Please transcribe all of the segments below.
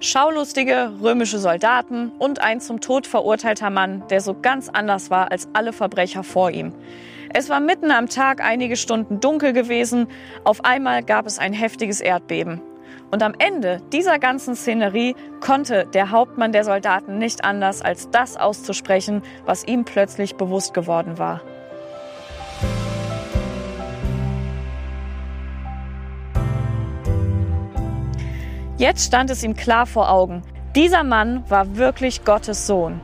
Schaulustige römische Soldaten und ein zum Tod verurteilter Mann, der so ganz anders war als alle Verbrecher vor ihm. Es war mitten am Tag einige Stunden dunkel gewesen. Auf einmal gab es ein heftiges Erdbeben. Und am Ende dieser ganzen Szenerie konnte der Hauptmann der Soldaten nicht anders, als das auszusprechen, was ihm plötzlich bewusst geworden war. Jetzt stand es ihm klar vor Augen. Dieser Mann war wirklich Gottes Sohn.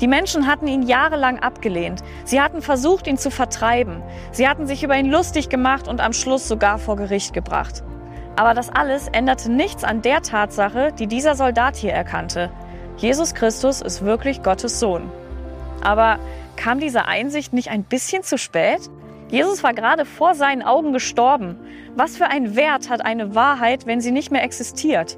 Die Menschen hatten ihn jahrelang abgelehnt. Sie hatten versucht, ihn zu vertreiben. Sie hatten sich über ihn lustig gemacht und am Schluss sogar vor Gericht gebracht. Aber das alles änderte nichts an der Tatsache, die dieser Soldat hier erkannte. Jesus Christus ist wirklich Gottes Sohn. Aber kam diese Einsicht nicht ein bisschen zu spät? Jesus war gerade vor seinen Augen gestorben. Was für ein Wert hat eine Wahrheit, wenn sie nicht mehr existiert?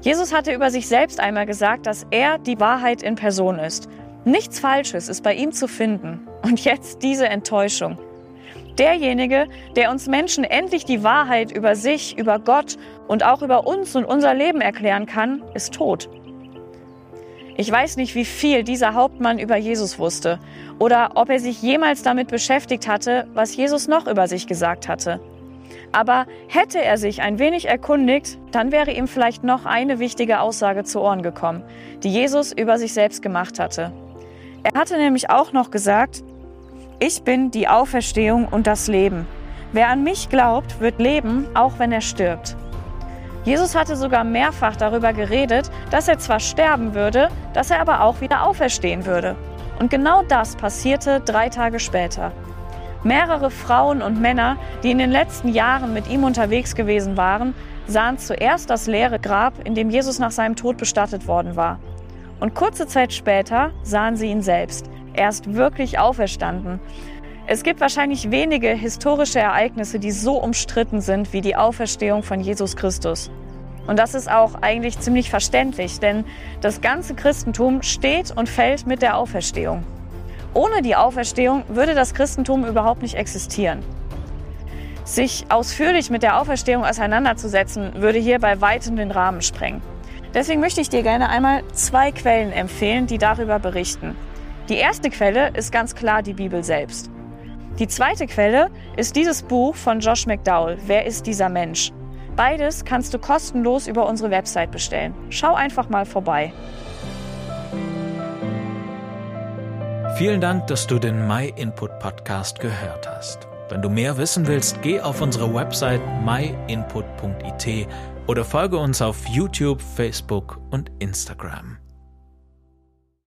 Jesus hatte über sich selbst einmal gesagt, dass er die Wahrheit in Person ist. Nichts Falsches ist bei ihm zu finden. Und jetzt diese Enttäuschung. Derjenige, der uns Menschen endlich die Wahrheit über sich, über Gott und auch über uns und unser Leben erklären kann, ist tot. Ich weiß nicht, wie viel dieser Hauptmann über Jesus wusste oder ob er sich jemals damit beschäftigt hatte, was Jesus noch über sich gesagt hatte. Aber hätte er sich ein wenig erkundigt, dann wäre ihm vielleicht noch eine wichtige Aussage zu Ohren gekommen, die Jesus über sich selbst gemacht hatte. Er hatte nämlich auch noch gesagt, ich bin die Auferstehung und das Leben. Wer an mich glaubt, wird leben, auch wenn er stirbt. Jesus hatte sogar mehrfach darüber geredet, dass er zwar sterben würde, dass er aber auch wieder auferstehen würde. Und genau das passierte drei Tage später. Mehrere Frauen und Männer, die in den letzten Jahren mit ihm unterwegs gewesen waren, sahen zuerst das leere Grab, in dem Jesus nach seinem Tod bestattet worden war. Und kurze Zeit später sahen sie ihn selbst. Er ist wirklich auferstanden. Es gibt wahrscheinlich wenige historische Ereignisse, die so umstritten sind wie die Auferstehung von Jesus Christus. Und das ist auch eigentlich ziemlich verständlich, denn das ganze Christentum steht und fällt mit der Auferstehung. Ohne die Auferstehung würde das Christentum überhaupt nicht existieren. Sich ausführlich mit der Auferstehung auseinanderzusetzen, würde hier bei weitem den Rahmen sprengen. Deswegen möchte ich dir gerne einmal zwei Quellen empfehlen, die darüber berichten. Die erste Quelle ist ganz klar die Bibel selbst. Die zweite Quelle ist dieses Buch von Josh McDowell, Wer ist dieser Mensch? Beides kannst du kostenlos über unsere Website bestellen. Schau einfach mal vorbei. Vielen Dank, dass du den My Input Podcast gehört hast. Wenn du mehr wissen willst, geh auf unsere Website myinput.it oder folge uns auf YouTube, Facebook und Instagram.